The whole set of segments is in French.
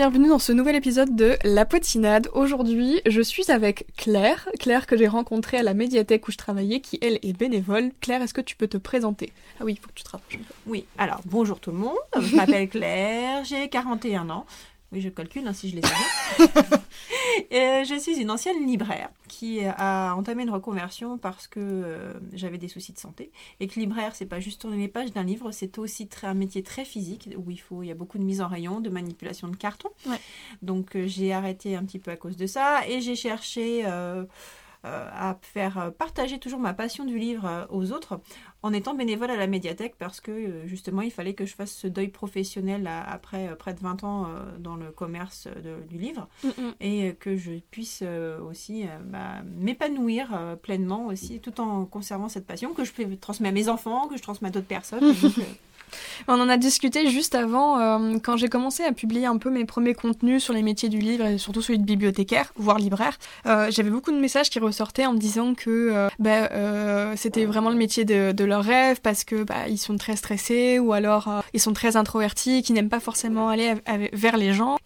bienvenue dans ce nouvel épisode de La Potinade. Aujourd'hui, je suis avec Claire, Claire que j'ai rencontrée à la médiathèque où je travaillais, qui elle est bénévole. Claire, est-ce que tu peux te présenter? Ah oui, il faut que tu te rapproches. Oui, alors bonjour tout le monde, je m'appelle Claire, j'ai 41 ans. Oui, je calcule hein, si je les ai. Euh, je suis une ancienne libraire qui a entamé une reconversion parce que euh, j'avais des soucis de santé. Et que libraire, c'est pas juste tourner les pages d'un livre, c'est aussi très, un métier très physique où il, faut, il y a beaucoup de mise en rayon, de manipulation de carton. Donc euh, j'ai arrêté un petit peu à cause de ça et j'ai cherché à faire partager toujours ma passion du livre aux autres en étant bénévole à la médiathèque parce que euh, justement il fallait que je fasse ce deuil professionnel après euh, près de 20 ans euh, dans le commerce du livre mm, mm. et que je puisse aussi bah, m'épanouir pleinement aussi tout en conservant cette passion que je peux transmettre à mes enfants, que je transmets à d'autres personnes. On en a discuté juste avant, euh, quand j'ai commencé à publier un peu mes premiers contenus sur les métiers du livre et surtout celui de bibliothécaire, voire libraire. Euh, j'avais beaucoup de messages qui ressortaient en me disant que euh, bah, c'était vraiment le métier de, leur rêve parce que bah, ils sont très stressés ou alors ils sont très introvertis, qui n'aiment pas forcément aller vers les gens.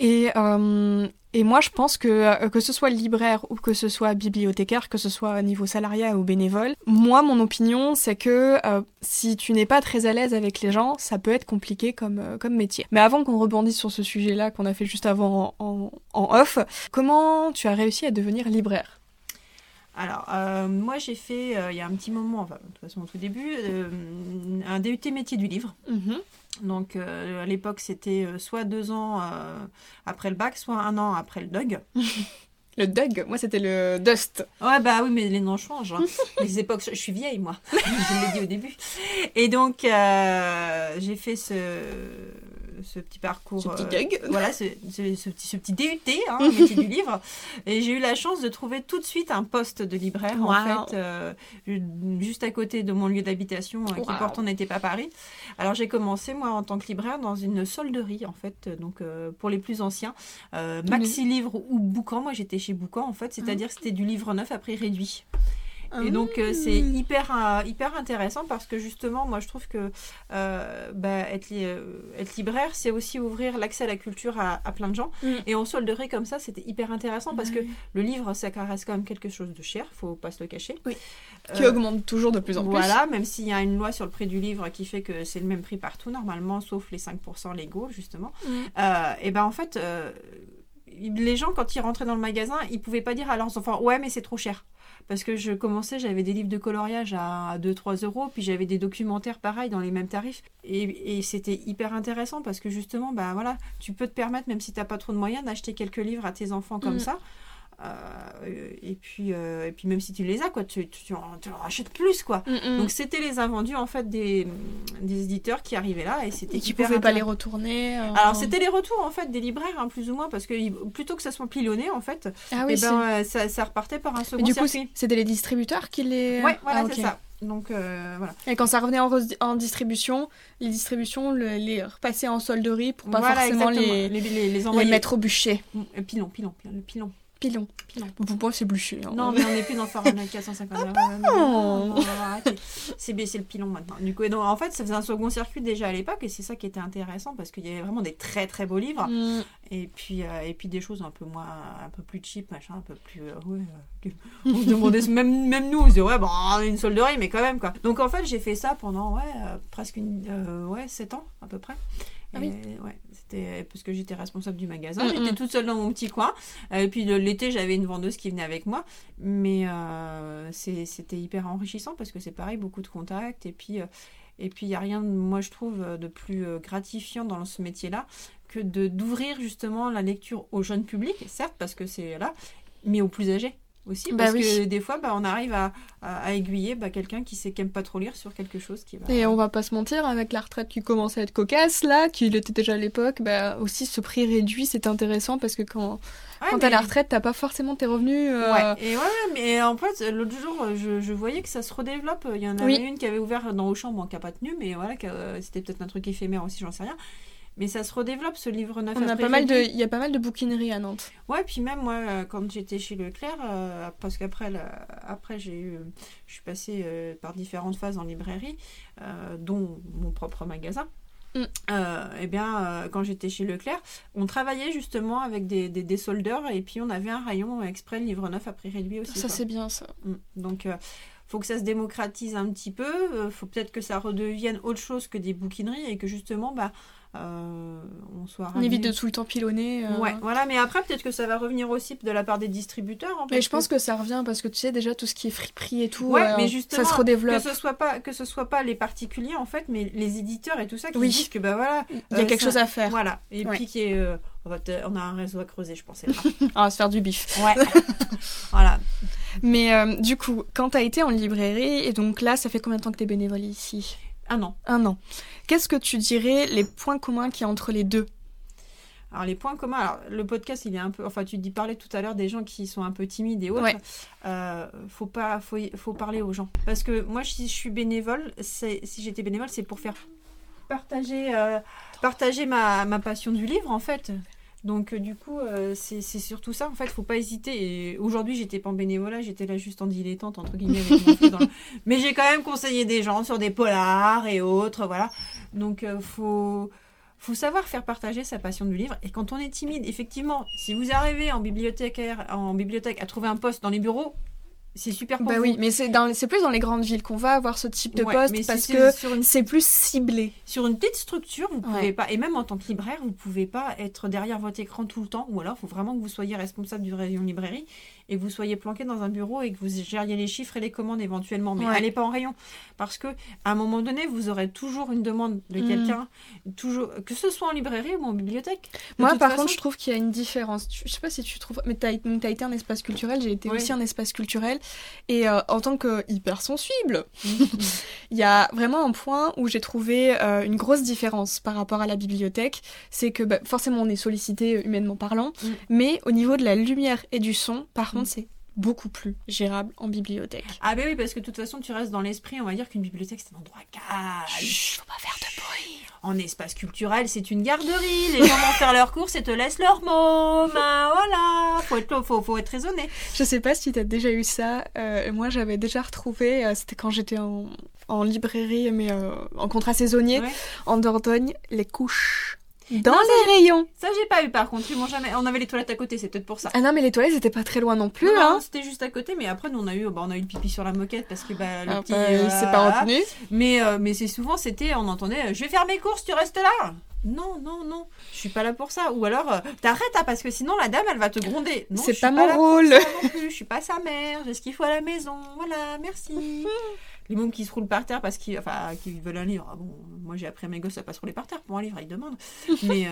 Et moi, je pense que euh, que ce soit libraire ou que ce soit bibliothécaire, que ce soit au niveau salariat ou bénévole, moi, mon opinion, c'est que euh, si tu n'es pas très à l'aise avec les gens, ça peut être compliqué comme, euh, comme métier. Mais avant qu'on rebondisse sur ce sujet-là qu'on a fait juste avant en, en, off, comment tu as réussi à devenir libraire? Alors, moi j'ai fait, il y a un petit moment, enfin, de toute façon au tout début, un DUT métier du livre. Mm-hmm. Donc euh, à l'époque, c'était euh, soit deux ans euh, après le bac, soit un an après le DUG. Le Doug, moi c'était le Dust. Ouais, bah oui, mais les noms changent. Hein. les époques, je suis vieille moi, je l'ai dit au début. Et donc, j'ai fait ce, ce petit parcours. Ce petit gag. Euh, voilà, ce, petit, ce petit DUT, hein, métier du livre. Et j'ai eu la chance de trouver tout de suite un poste de libraire, en fait, euh, juste à côté de mon lieu d'habitation, euh, qui pourtant n'était pas Paris. Alors j'ai commencé, moi, en tant que libraire, dans une solderie, en fait, donc pour les plus anciens, Maxi Livre ou Boucan. Moi, j'étais chez Boucan, en fait, c'est-à-dire que c'était du livre neuf à prix réduit. Et donc, euh, c'est ah. hyper, euh, hyper intéressant parce que justement, moi, je trouve que euh, bah, être, être, libraire, c'est aussi ouvrir l'accès à la culture à, plein de gens. Mm. Et en solderie comme ça, c'était hyper intéressant parce que le livre, ça reste quand même quelque chose de cher, faut pas se le cacher. Oui. Qui augmente toujours de plus en plus. Voilà, même s'il y a une loi sur le prix du livre qui fait que c'est le même prix partout, normalement, sauf les 5% légaux, justement. Mm. et ben en fait les gens, quand ils rentraient dans le magasin, ils pouvaient pas dire à leurs enfants Ouais, mais c'est trop cher. Parce que je commençais, j'avais des livres de coloriage à 2-3 euros, puis j'avais des documentaires pareils dans les mêmes tarifs. Et, c'était hyper intéressant parce que justement, bah voilà, tu peux te permettre, même si tu n'as pas trop de moyens, d'acheter quelques livres à tes enfants comme mm. ça. Euh, et puis euh, et puis même si tu les as quoi tu, tu, en, rachètes plus quoi mm, mm. donc c'était les invendus en fait des, des éditeurs qui arrivaient là et c'était tu pouvais pas les retourner euh, alors c'était les retours en fait des libraires hein, plus ou moins parce que plutôt que ça soit pilonné en fait ah oui, eh ben, ça, ça, repartait par un second du coup c'était les distributeurs qui les ouais voilà ah, c'est ça donc voilà. Et quand ça revenait en, distribution, les distributions les repassaient en solderie pour pas forcément les, les, les, les, mettre au bûcher. Pilon, pilon, pilon, le pilon. Pilon. Pilon. Pour moi, c'est. Hein. Non, mais on n'est plus dans Fahrenheit 450. Ah c'est baissé le pilon maintenant. Du coup, donc, en fait, ça faisait un second circuit déjà à l'époque, et c'est ça qui était intéressant parce qu'il y avait vraiment des très très beaux livres, mm. et puis euh, et puis des choses un peu moins, un peu plus cheap, machin, un peu plus. Euh, euh, on se demandait même même nous, on se disait ouais bon, on a une solderie, mais quand même quoi. Donc en fait, j'ai fait ça pendant ouais presque une, ouais 7 ans à peu près. Ah oui. ouais, c'était parce que j'étais responsable du magasin. Mm, j'étais mm. toute seule dans mon petit coin. Euh, et puis l'été, j'avais une vendeuse qui venait avec moi. Mais euh, c'était hyper enrichissant parce que c'est pareil, beaucoup de contacts. Et puis, euh, et puis il n'y a rien, moi je trouve, de plus gratifiant dans ce métier-là que d'ouvrir justement la lecture au jeune public, certes, parce que c'est là, mais aux plus âgés aussi bah parce que des fois bah, on arrive à, à, aiguiller bah, quelqu'un qui sait qu'aime pas trop lire sur quelque chose qui va et on va pas se mentir avec la retraite qui commence à être cocasse là qui l'était déjà à l'époque bah aussi ce prix réduit c'est intéressant parce que quand quand t'as la retraite t'as pas forcément tes revenus euh, ouais et ouais mais en fait l'autre jour je, je, voyais que ça se redéveloppe. Il y en avait une qui avait ouvert dans Auchan bon qui a pas tenu mais voilà c'était peut-être un truc éphémère aussi j'en sais rien mais ça se redéveloppe ce livre neuf. On a pas mal de, il y a pas mal de bouquineries à Nantes. Ouais, puis même moi, euh, quand j'étais chez Leclerc, euh, parce qu'après, après j'ai eu, je suis passée euh, par différentes phases en librairie, dont mon propre magasin. Mm. eh bien, quand j'étais chez Leclerc, on travaillait justement avec des, des, soldeurs et puis on avait un rayon exprès livre neuf à prix réduit aussi. Ça, c'est bien ça. Mm. Donc, faut que ça se démocratise un petit peu. faut peut-être que ça redevienne autre chose que des bouquineries et que justement, bah, euh, on soit on évite de tout le temps pilonner. Euh. Ouais, voilà, mais après peut-être que ça va revenir aussi de la part des distributeurs. Hein, mais je pense que... ça revient parce que tu sais déjà tout ce qui est friperie et tout, ouais, mais justement, ça se redéveloppe. Que ce soit pas que ce soit pas les particuliers en fait, mais les éditeurs et tout ça qui disent que bah voilà, il y a euh, quelque chose à faire. Voilà, et puis qui est on, a un réseau à creuser, je pensais. on va se faire du bif. Ouais. voilà. Mais du coup, quand tu as été en librairie, et donc là, ça fait combien de temps que tu es bénévole ici? Un an. Un an. Qu'est-ce que tu dirais les points communs qu'il y a entre les deux? Alors les points communs, alors le podcast il est un peu, enfin tu dis parler tout à l'heure des gens qui sont un peu timides et autres. Euh, faut pas, faut, faut, parler aux gens. Parce que moi si je suis bénévole, si j'étais bénévole, c'est pour faire partager, euh, partager ma, ma, passion du livre en fait. Donc euh, du coup, euh, c'est surtout ça. En fait, faut pas hésiter. Et aujourd'hui, j'étais pas en bénévolat, j'étais là juste en dilettante entre guillemets. Mais j'ai quand même conseillé des gens sur des polars et autres, voilà. Donc euh, faut faut savoir faire partager sa passion du livre. Et quand on est timide, effectivement, si vous arrivez en bibliothèque, en bibliothèque à trouver un poste dans les bureaux, c'est super pour bah oui, mais c'est dans c'est plus dans les grandes villes qu'on va avoir ce type de poste parce que c'est plus ciblé. Sur une petite structure, vous pouvez pas et même en tant que libraire, vous pouvez pas être derrière votre écran tout le temps ou alors il faut vraiment que vous soyez responsable du rayon librairie et que vous soyez planqué dans un bureau et que vous gériez les chiffres et les commandes éventuellement. Mais allez pas en rayon. Parce que à un moment donné, vous aurez toujours une demande de mm. quelqu'un, toujours que ce soit en librairie ou en bibliothèque. Moi, par contre, je trouve qu'il y a une différence. Je sais pas si tu trouves. Mais tu as, as, été un espace culturel, j'ai été aussi un espace culturel. Et euh, en tant que hyper sensible, mm. il y a vraiment un point où j'ai trouvé euh, une grosse différence par rapport à la bibliothèque. C'est que bah, forcément, on est sollicité humainement parlant, mm. mais au niveau de la lumière et du son, par contre, c'est beaucoup plus gérable en bibliothèque. Ah ben oui, parce que de toute façon, tu restes dans l'esprit, on va dire qu'une bibliothèque, c'est un endroit calme. Chut, faut pas faire de bruit. En espace culturel, c'est une garderie. Les gens vont faire leurs courses et te laissent leurs mots. Ben voilà, faut être, faut, faut être raisonné. Je sais pas si tu as déjà eu ça. Euh, moi, j'avais déjà retrouvé, euh, c'était quand j'étais en, en, librairie, mais euh, en contrat saisonnier, en Dordogne, les couches dans les rayons. Ça, j'ai pas eu par contre. jamais. On avait les toilettes à côté, c'est peut-être pour ça. Ah non, mais les toilettes c'était pas très loin non plus. Non, hein. c'était juste à côté. Mais après, nous on a eu, bah, on a eu le pipi sur la moquette parce que bah, le ah, petit. Bah, il s'est pas retenu. Mais euh, mais c'est souvent c'était, on entendait, euh, je vais faire mes courses, tu restes là. Non, non, non, je suis pas là pour ça. Ou alors, euh, t'arrêtes, hein, parce que sinon la dame, elle va te gronder. C'est pas mon rôle. non plus. Je suis pas sa mère, j'ai ce qu'il faut à la maison. Voilà, merci. les mômes qui se roulent par terre parce qu'ils enfin, veulent un livre. Ah bon, moi j'ai appris à mes gosses à pas se rouler par terre pour un livre, ils demandent. mais euh,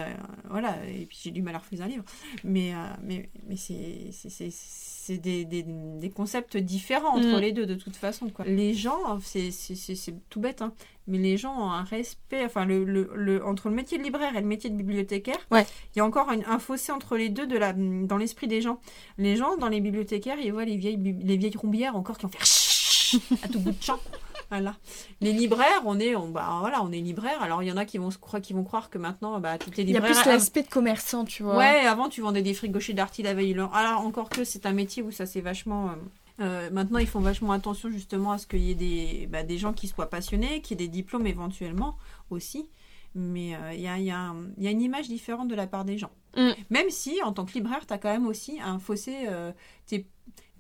voilà, et puis j'ai du mal à refuser un livre. Mais, euh, mais, mais c'est des, des, des, concepts différents entre mm. les deux de toute façon. Quoi. Les gens, c'est tout bête, hein, mais les gens ont un respect, enfin, le, le, entre le métier de libraire et le métier de bibliothécaire, il y a encore un fossé entre les deux de la, dans l'esprit des gens. Les gens, dans les bibliothécaires, ils voient les vieilles, les vieilles rombières encore qui ont fait à tout bout de champ. Voilà. Les libraires, on est, on, bah, voilà, on est libraire. Alors il y en a qui vont croire, qui vont croire que maintenant, bah, toutes les libraires. Il y a plus l'aspect de commerçant, tu vois. Ouais, avant tu vendais des frigos chez Darty la veille. Alors encore que c'est un métier où ça c'est vachement. Euh, euh, maintenant, ils font vachement attention justement à ce qu'il y ait des, bah, des gens qui soient passionnés, qui aient des diplômes éventuellement aussi. Mais euh, il y, a, y, a, y, a, une image différente de la part des gens. Mm. Même si, en tant que libraire, tu as quand même aussi un fossé. Euh,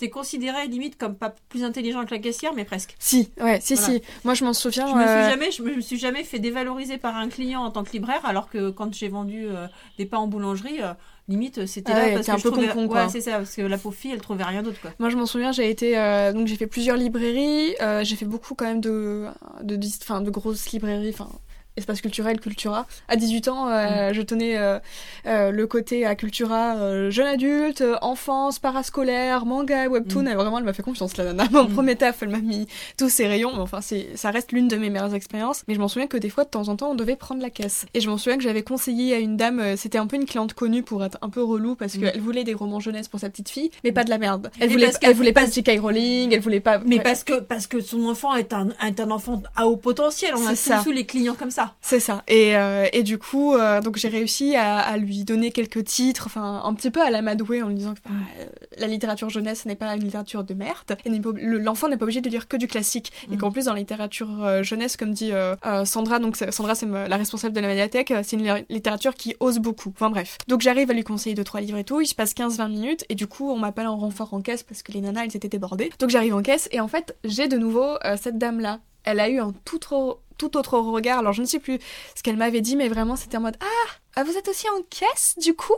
t'es considéré limite comme pas plus intelligent que la caissière, mais presque. Si, ouais, si, si. Moi, je m'en souviens. Je me, suis euh, jamais, je me suis jamais fait dévaloriser par un client en tant que libraire, alors que quand j'ai vendu euh, des pains en boulangerie, euh, limite, c'était là parce que un peu trouvais... con, quoi. Ouais, c'est ça, parce que la pauvre fille, elle trouvait rien d'autre, quoi. Moi, je m'en souviens, j'ai été, donc j'ai fait plusieurs librairies, j'ai fait beaucoup quand même de, de, de, de grosses librairies, enfin espace culturel Cultura. À 18 ans, euh, mm. je tenais euh, euh, le côté à Cultura jeune adulte, enfance, parascolaire, manga, webtoon. Mm. vraiment, elle m'a fait confiance, la nana. Mon mm. premier taf, elle m'a mis tous ses rayons. Mais enfin, c'est, ça reste l'une de mes meilleures expériences. Mais je m'en souviens que des fois, de temps en temps, on devait prendre la caisse. Et je m'en souviens que j'avais conseillé à une dame, c'était un peu une cliente connue pour un peu relou parce qu'elle voulait des romans jeunesse pour sa petite fille, mais pas de la merde. Elle voulait, elle voulait pas de J.K. Rowling, elle voulait pas. Mais parce que parce que son enfant est un, est un enfant à haut potentiel. On a tous les clients comme ça. C'est ça. Et, euh, et du coup, euh, donc j'ai réussi à, à lui donner quelques titres, enfin un petit peu à l'amadouer en lui disant que bah, euh, la littérature jeunesse n'est pas une littérature de merde. Et l'enfant n'est pas obligé de lire que du classique. Et Mm. qu'en plus dans la littérature jeunesse, comme dit euh, Sandra, donc Sandra c'est la responsable de la médiathèque, c'est une li- littérature qui ose beaucoup. Enfin bref. Donc j'arrive à lui conseiller deux trois livres et tout. Il se passe 15-20 minutes et du coup on m'appelle en renfort en caisse parce que les nanas elles étaient débordées. Donc j'arrive en caisse et en fait j'ai de nouveau euh, cette dame là. Elle a eu un tout autre, tout autre regard. Alors je ne sais plus ce qu'elle m'avait dit, mais vraiment c'était en mode ah, ah, vous êtes aussi en caisse du coup?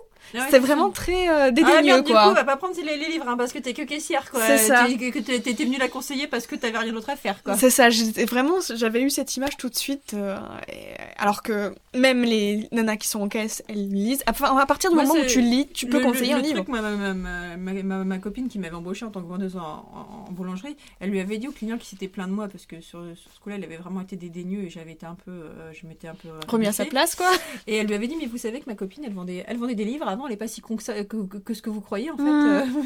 C'est vraiment très euh, Ah, dédaigneux merde, du quoi. coup, va pas prendre les, les livres hein, parce que t'es que caissière, quoi. C'est ça. Que t'étais venue la conseiller parce que t'avais rien d'autre à faire, quoi. C'est ça, vraiment, j'avais eu cette image tout de suite, euh, et- alors que même les nanas qui sont en caisse, elles lisent. Enfin, à partir du Moi, moment où tu lis, tu peux Le- conseiller le, un le livre. Truc, ma, ma, ma, ma, copine qui m'avait embauchée en tant que vendeuse en, en- en boulangerie, elle lui avait dit au client qui s'était plaint de moi parce que sur, sur ce coup-là, il avait vraiment été dédaigneux et j'avais été un peu, euh, je m'étais un peu Remis à sa place, quoi. Et elle lui avait dit mais vous savez que ma copine, elle vendait, elle vendait des livres avant, elle est pas si con que, ça- que, ce que vous croyez en fait. Mm.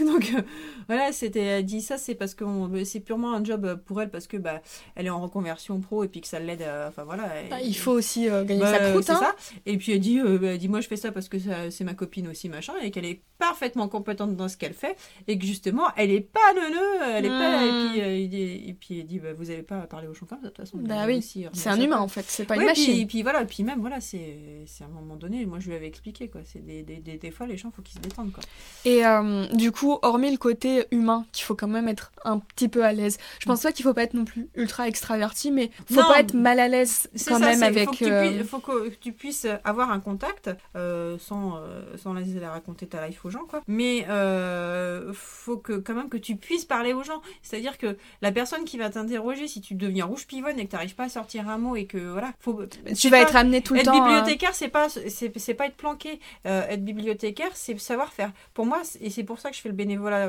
Euh, donc euh, voilà, c'était, elle dit ça, c'est parce que on- c'est purement un job pour elle parce que bah elle est en reconversion pro et puis que ça l'aide, à- enfin voilà. et- Bah, il faut aussi euh, gagner bah, sa croûte, c'est hein. ça. Et puis elle dit, euh, bah, dit moi je fais ça parce que ça- c'est ma copine aussi machin et qu'elle est parfaitement compétente dans ce qu'elle fait et que justement elle est pas neuneu, elle est pas et Mm. puis euh, et puis elle dit bah, vous avez pas parlé au champ comme ça de toute façon. Bah oui, aussi C'est à un humain en fait, c'est pas Ouais, une puis- machine. Et puis voilà, et puis même voilà, c'est c'est à un moment donné, moi je lui avais expliqué quoi, c'est des, des, des, des fois les gens faut qu'ils se détendent quoi. Et euh, du coup, hormis le côté humain, qu'il faut quand même être un petit peu à l'aise. Je pense pas qu'il faut pas être non plus ultra extraverti, mais faut Non. pas être mal à l'aise quand ça, même avec. faut que, euh, puisses, faut que tu puisses avoir un contact euh, sans, euh, sans la, la raconter ta life aux gens, quoi. Mais euh, faut que quand même que tu puisses parler aux gens. C'est-à-dire que la personne qui va t'interroger, si tu deviens rouge pivonne et que tu n'arrives pas à sortir un mot et que voilà, faut, Tu vas pas- être amené tout le être temps. à- bibliothécaire, c'est pas c'est c'est pas être planqué. Euh, être bibliothécaire, c'est savoir faire. Pour moi, et c'est pour ça que je fais le bénévolat,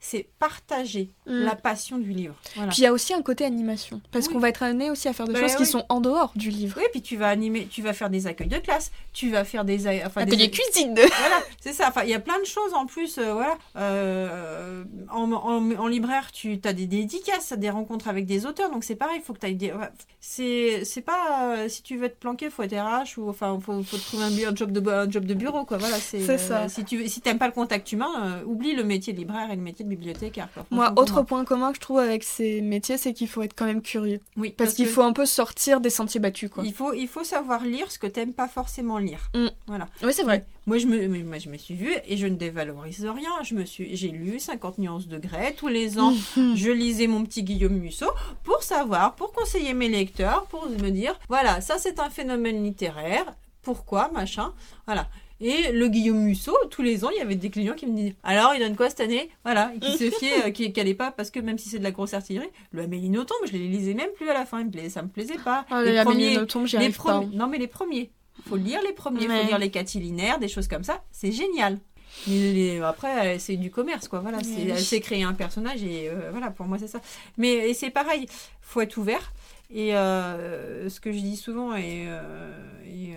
c'est partager Mm. la passion du livre. Voilà. Puis il y a aussi un côté animation, parce Oui. qu'on va être amené aussi à faire des Bah choses qui sont en dehors du livre. Oui, puis tu vas animer, tu vas faire des accueils de classe, tu vas faire des, enfin, des- Atelier cuisine. voilà, c'est ça. Enfin, il y a plein de choses en plus. euh, voilà, Euh, en, en, en libraire, tu as des dédicaces, des rencontres avec des auteurs, donc c'est pareil. Il faut que tu ailles des. c'est, c'est pas euh, si tu veux te planquer, faut être RH ou enfin, faut, faut te trouver un job de un job de bureau, quoi. Voilà, c'est. C'est ça. Si tu si t'aimes pas le contact humain, euh, oublie le métier de libraire et le métier de bibliothécaire. Quoi. Moi, autre point commun que je trouve avec ces métiers, c'est qu'il faut être quand même curieux. Oui, Parce, qu'il faut un peu sortir des sentiers battus, quoi. Il faut, il faut savoir lire ce que t'aimes pas forcément lire. Mm. Voilà. Oui, c'est vrai. Moi, je me, moi, je me suis vue et je ne dévalorise rien. Je me suis, j'ai lu 50 nuances de Grey tous les ans. Je lisais mon petit Guillaume Musso pour savoir, pour conseiller mes lecteurs, pour me dire, voilà, ça c'est un phénomène littéraire. Pourquoi, machin, voilà. Et le Guillaume Musso, tous les ans, il y avait des clients qui me disaient Alors, il donne quoi cette année? Voilà, et qui se fiaient, euh, qui n'allaient pas, parce que même si c'est de la grosse artillerie, le Amélie Nothomb, je les lisais même plus à la fin, il ça me plaisait pas. Ah, les premiers, j'y les pas. non, mais les premiers. Faut lire les premiers, Ouais. faut lire les catilinaires, des choses comme ça. C'est génial. Mais les- après, c'est du commerce, quoi. Voilà, c'est, elle s'est créé un personnage et euh, voilà, pour moi, c'est ça. Mais et c'est pareil, faut être ouvert. Et euh, ce que je dis souvent, et, euh, et,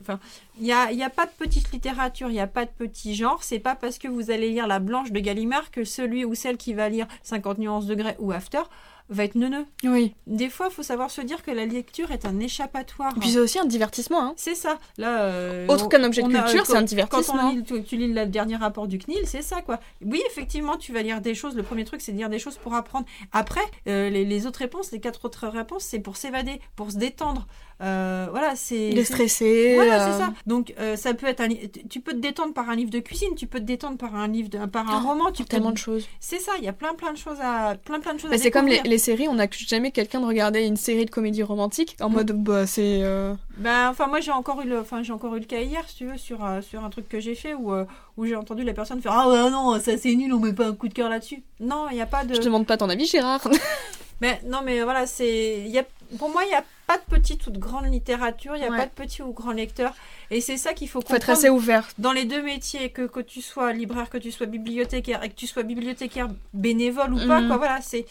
enfin, il n'y a, y a pas de petite littérature, il n'y a pas de petit genre. C'est pas parce que vous allez lire La Blanche de Gallimard que celui ou celle qui va lire 50 nuances de Grey ou After va être neuneux. Oui. Des fois, il faut savoir se dire que la lecture est un échappatoire. Et puis c'est aussi un divertissement. Hein. C'est ça. Là, euh, Autre qu'un objet de culture, c'est un divertissement. Quand on lit, tu, tu lis le dernier rapport du CNIL, c'est ça, quoi. Oui, effectivement, tu vas lire des choses. Le premier truc, c'est de lire des choses pour apprendre. Après, euh, les, les autres réponses, les quatre autres réponses, c'est pour s'évader, pour se détendre. Euh, voilà, c'est. Déstressé. Voilà, euh, c'est ça. Donc, euh, ça peut être un. Tu peux te détendre par un livre de cuisine, tu peux te détendre par un livre, de, par un Oh, roman. Tu peux. Tellement de choses. C'est ça. Il y a plein, plein de choses à, plein, plein de choses. Bah, c'est comme les, séries, on n'accuse jamais quelqu'un de regarder une série de comédie romantique en Mm. mode bah c'est. euh, Ben, enfin, moi, j'ai encore eu le, enfin, j'ai encore eu le cas hier, si tu veux, sur, euh, sur un truc que j'ai fait où, euh, où j'ai entendu la personne faire Ah ouais, non, ça c'est nul, on met pas un coup de cœur là-dessus. Non, il n'y a pas de. Je te demande pas ton avis, Gérard. Mais non, mais voilà, c'est. il Y a... Pour moi, il n'y a pas de petite ou de grande littérature, il n'y a Ouais. pas de petit ou grand lecteur. Et c'est ça qu'il faut Faut être comprendre. assez ouvert. Dans les deux métiers, que, que tu sois libraire, que tu sois bibliothécaire, et que tu sois bibliothécaire bénévole ou pas, Mhm. quoi, voilà, c'est.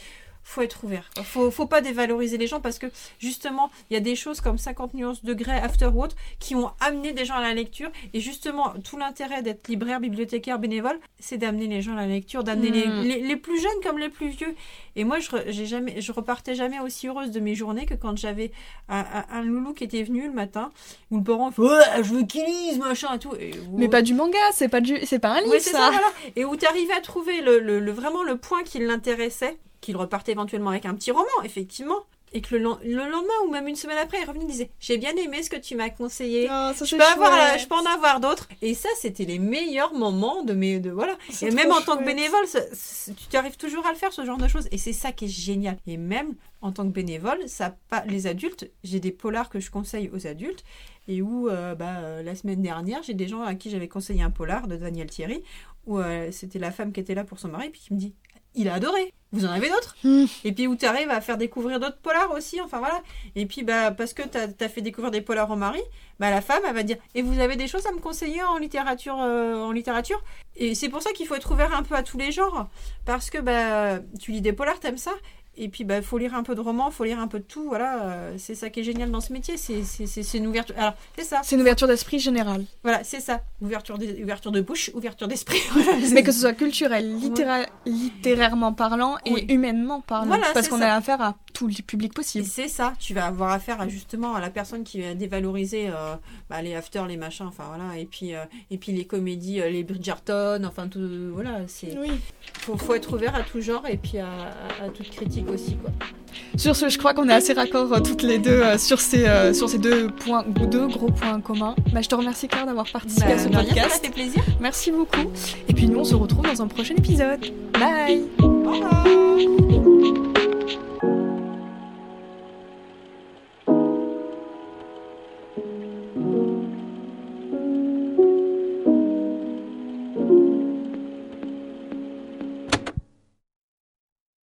Faut être ouvert. Faut, faut pas dévaloriser les gens parce que justement, il y a des choses comme 50 nuances de grès, Afterworld, qui ont amené des gens à la lecture. Et justement, tout l'intérêt d'être libraire, bibliothécaire, bénévole, c'est d'amener les gens à la lecture, d'amener les, Mm. les, les plus jeunes comme les plus vieux. Et moi, je, j'ai jamais, je repartais jamais aussi heureuse de mes journées que quand j'avais un, un- un loulou qui était venu le matin, où le parent fait Ouais, je veux qu'il lise, machin et tout. Et Mais pas du manga, c'est pas du, c'est pas un livre Ouais, ça, ça. voilà. Et où tu arrivais à trouver le, le- le- vraiment le point qui l'intéressait, qu'il repartait éventuellement avec un petit roman, effectivement. Et que le, len- le lendemain ou même une semaine après, il revenait et disait J'ai bien aimé ce que tu m'as conseillé. Ah, Je peux, avoir, la- chouette. je peux en avoir d'autres. Et ça, c'était les meilleurs moments de mes. De, voilà. Et même en tant que bénévole, ça- tu arrives toujours à le faire, ce genre de choses. Et c'est ça qui est génial. Et même en tant que bénévole, ça pas les adultes, j'ai des polars que je conseille aux adultes. Et où, euh, bah, euh, la semaine dernière, j'ai des gens à qui j'avais conseillé un polar de Daniel Thierry, où euh, c'était la femme qui était là pour son mari, puis qui me dit Il a adoré. Vous en avez d'autres Hmm. Et puis où tu arrives à faire découvrir d'autres polars aussi, enfin voilà. Et puis bah parce que tu as, fait découvrir des polars au mari, bah la femme elle va dire et vous avez des choses à me conseiller en littérature euh, en littérature? Et c'est pour ça qu'il faut être ouvert un peu à tous les genres parce que bah tu lis des polars, t'aimes ça et puis bah faut lire un peu de romans, faut lire un peu de tout, voilà, euh, c'est ça qui est génial dans ce métier, c'est c'est- c'est- c'est une ouverture. Alors, c'est ça. C'est une ouverture d'esprit générale. Voilà, c'est ça. Ouverture de, ouverture de bouche, ouverture d'esprit. Voilà, Mais que ce soit culturel, littéra- littérairement parlant et Oui. humainement parlant. Voilà, parce qu'on ça. a affaire à tout le public Et possible. c'est ça, tu vas avoir affaire à justement à la personne qui va dévaloriser euh, bah, les afters, les machins, enfin voilà, et puis euh, et puis les comédies, les Bridgerton, enfin tout, voilà, c'est Oui. faut, faut être ouvert à tout genre et puis à, à- à toute critique aussi quoi. Sur ce, je crois qu'on est assez raccord euh, toutes les deux euh, sur ces, euh, sur ces deux, points, deux gros points communs. Bah, je te remercie Claire d'avoir participé à ce Bah, rien, ça m'a podcast. fait plaisir. Merci beaucoup. Et puis nous, on se retrouve dans un prochain épisode. Bye.